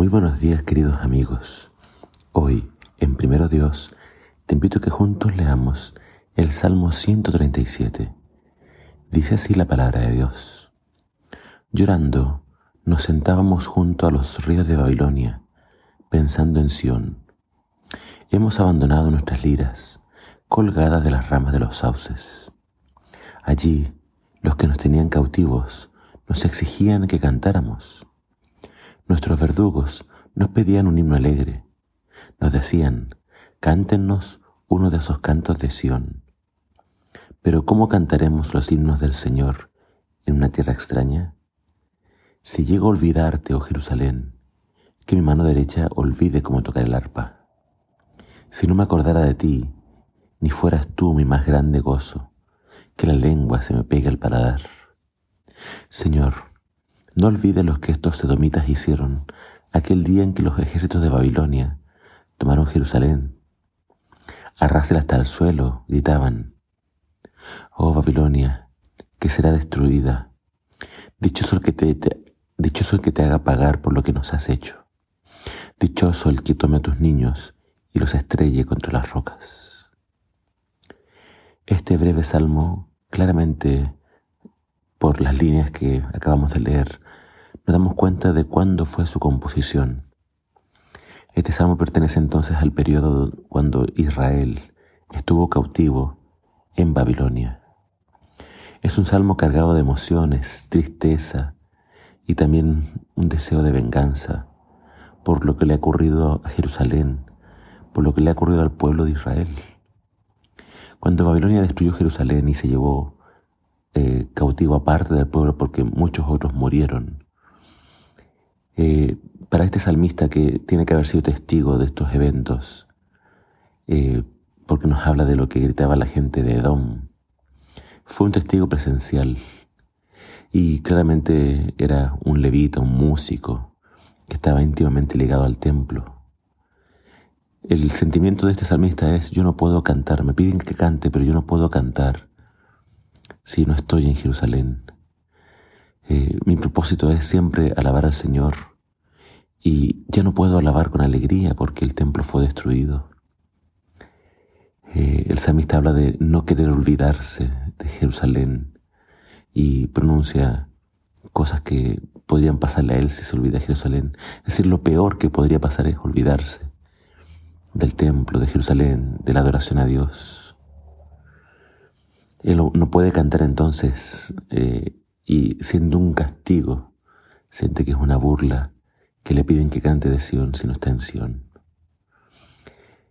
Muy buenos días queridos amigos. Hoy, en Primero Dios, te invito que juntos leamos el Salmo 137. Dice así la palabra de Dios. Llorando, nos sentábamos junto a los ríos de Babilonia, pensando en Sión. Hemos abandonado nuestras liras, colgadas de las ramas de los sauces. Allí, los que nos tenían cautivos nos exigían que cantáramos. Nuestros verdugos nos pedían un himno alegre. Nos decían, cántenos uno de esos cantos de Sión. Pero ¿cómo cantaremos los himnos del Señor en una tierra extraña? Si llego a olvidarte, oh Jerusalén, que mi mano derecha olvide cómo tocar el arpa. Si no me acordara de ti, ni fueras tú mi más grande gozo, que la lengua se me pegue al paladar. Señor, no olvides lo que estos sedomitas hicieron aquel día en que los ejércitos de Babilonia tomaron Jerusalén. Arrásela hasta el suelo, gritaban. Oh Babilonia, que será destruida. Dichoso el que te, dichoso el que te haga pagar por lo que nos has hecho. Dichoso el que tome a tus niños y los estrelle contra las rocas. Este breve salmo claramente por las líneas que acabamos de leer, nos damos cuenta de cuándo fue su composición. Este salmo pertenece entonces al periodo cuando Israel estuvo cautivo en Babilonia. Es un salmo cargado de emociones, tristeza y también un deseo de venganza por lo que le ha ocurrido a Jerusalén, por lo que le ha ocurrido al pueblo de Israel. Cuando Babilonia destruyó Jerusalén y se llevó eh, cautivo aparte del pueblo porque muchos otros murieron. Eh, para este salmista que tiene que haber sido testigo de estos eventos, eh, porque nos habla de lo que gritaba la gente de Edom, fue un testigo presencial y claramente era un levita, un músico que estaba íntimamente ligado al templo. El sentimiento de este salmista es, yo no puedo cantar, me piden que cante, pero yo no puedo cantar si no estoy en Jerusalén. Eh, mi propósito es siempre alabar al Señor y ya no puedo alabar con alegría porque el templo fue destruido. Eh, el samista habla de no querer olvidarse de Jerusalén y pronuncia cosas que podrían pasarle a él si se olvida de Jerusalén. Es decir, lo peor que podría pasar es olvidarse del templo, de Jerusalén, de la adoración a Dios. Él no puede cantar entonces eh, y siendo un castigo, siente que es una burla que le piden que cante de Sion si no está en.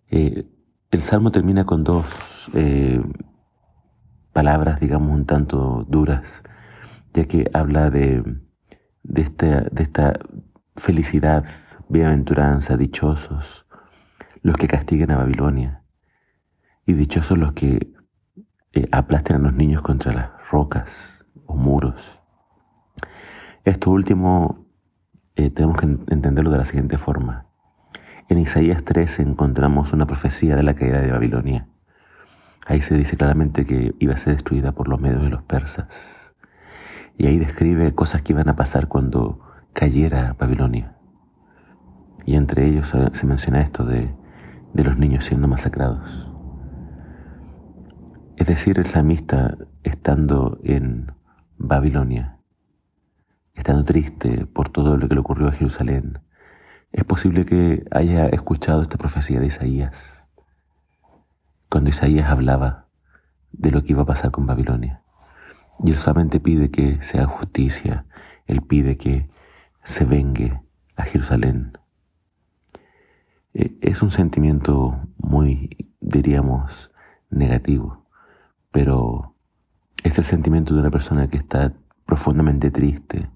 Eh, el salmo termina con dos eh, palabras, digamos, un tanto duras, ya que habla de, de, esta, de esta felicidad, bienaventuranza, dichosos los que castiguen a Babilonia y dichosos los que eh, aplasten a los niños contra las rocas o muros. Esto último eh, tenemos que entenderlo de la siguiente forma. En Isaías 3 encontramos una profecía de la caída de Babilonia. Ahí se dice claramente que iba a ser destruida por los medios de los persas. Y ahí describe cosas que iban a pasar cuando cayera Babilonia. Y entre ellos eh, se menciona esto de, de los niños siendo masacrados. Es decir, el samista estando en Babilonia, estando triste por todo lo que le ocurrió a Jerusalén, es posible que haya escuchado esta profecía de Isaías, cuando Isaías hablaba de lo que iba a pasar con Babilonia. Y él solamente pide que sea justicia, él pide que se vengue a Jerusalén. E, es un sentimiento muy, diríamos, negativo pero es el sentimiento de una persona que está profundamente triste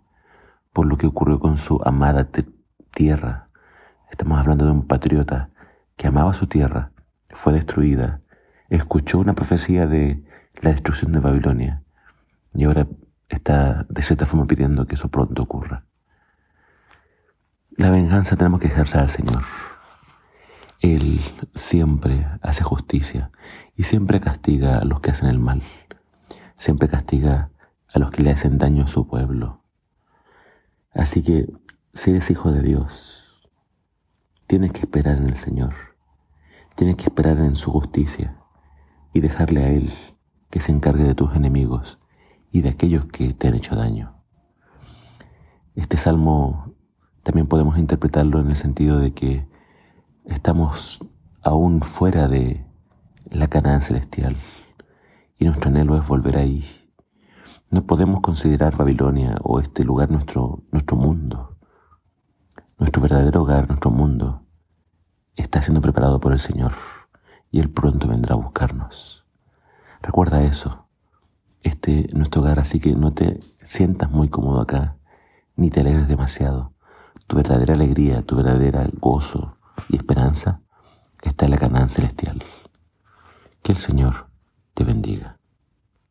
por lo que ocurrió con su amada tierra. Estamos hablando de un patriota que amaba su tierra, fue destruida, escuchó una profecía de la destrucción de Babilonia y ahora está de cierta forma pidiendo que eso pronto ocurra. La venganza tenemos que ejercer al Señor. Él siempre hace justicia y siempre castiga a los que hacen el mal. Siempre castiga a los que le hacen daño a su pueblo. Así que si eres hijo de Dios, Tienes que esperar en el Señor. Tienes que esperar en su justicia y dejarle a Él que se encargue de tus enemigos y de aquellos que te han hecho daño. Este salmo también podemos interpretarlo en el sentido de que estamos aún fuera de la Canaán celestial y nuestro anhelo es volver ahí. No podemos considerar Babilonia o este lugar nuestro, nuestro mundo. Nuestro verdadero hogar, nuestro mundo, está siendo preparado por el Señor y Él pronto vendrá a buscarnos. Recuerda eso. Este es nuestro hogar, así que no te sientas muy cómodo acá, ni te alegres demasiado. Tu verdadera alegría, tu verdadera gozo y esperanza está en la Canaán celestial. Que el Señor te bendiga.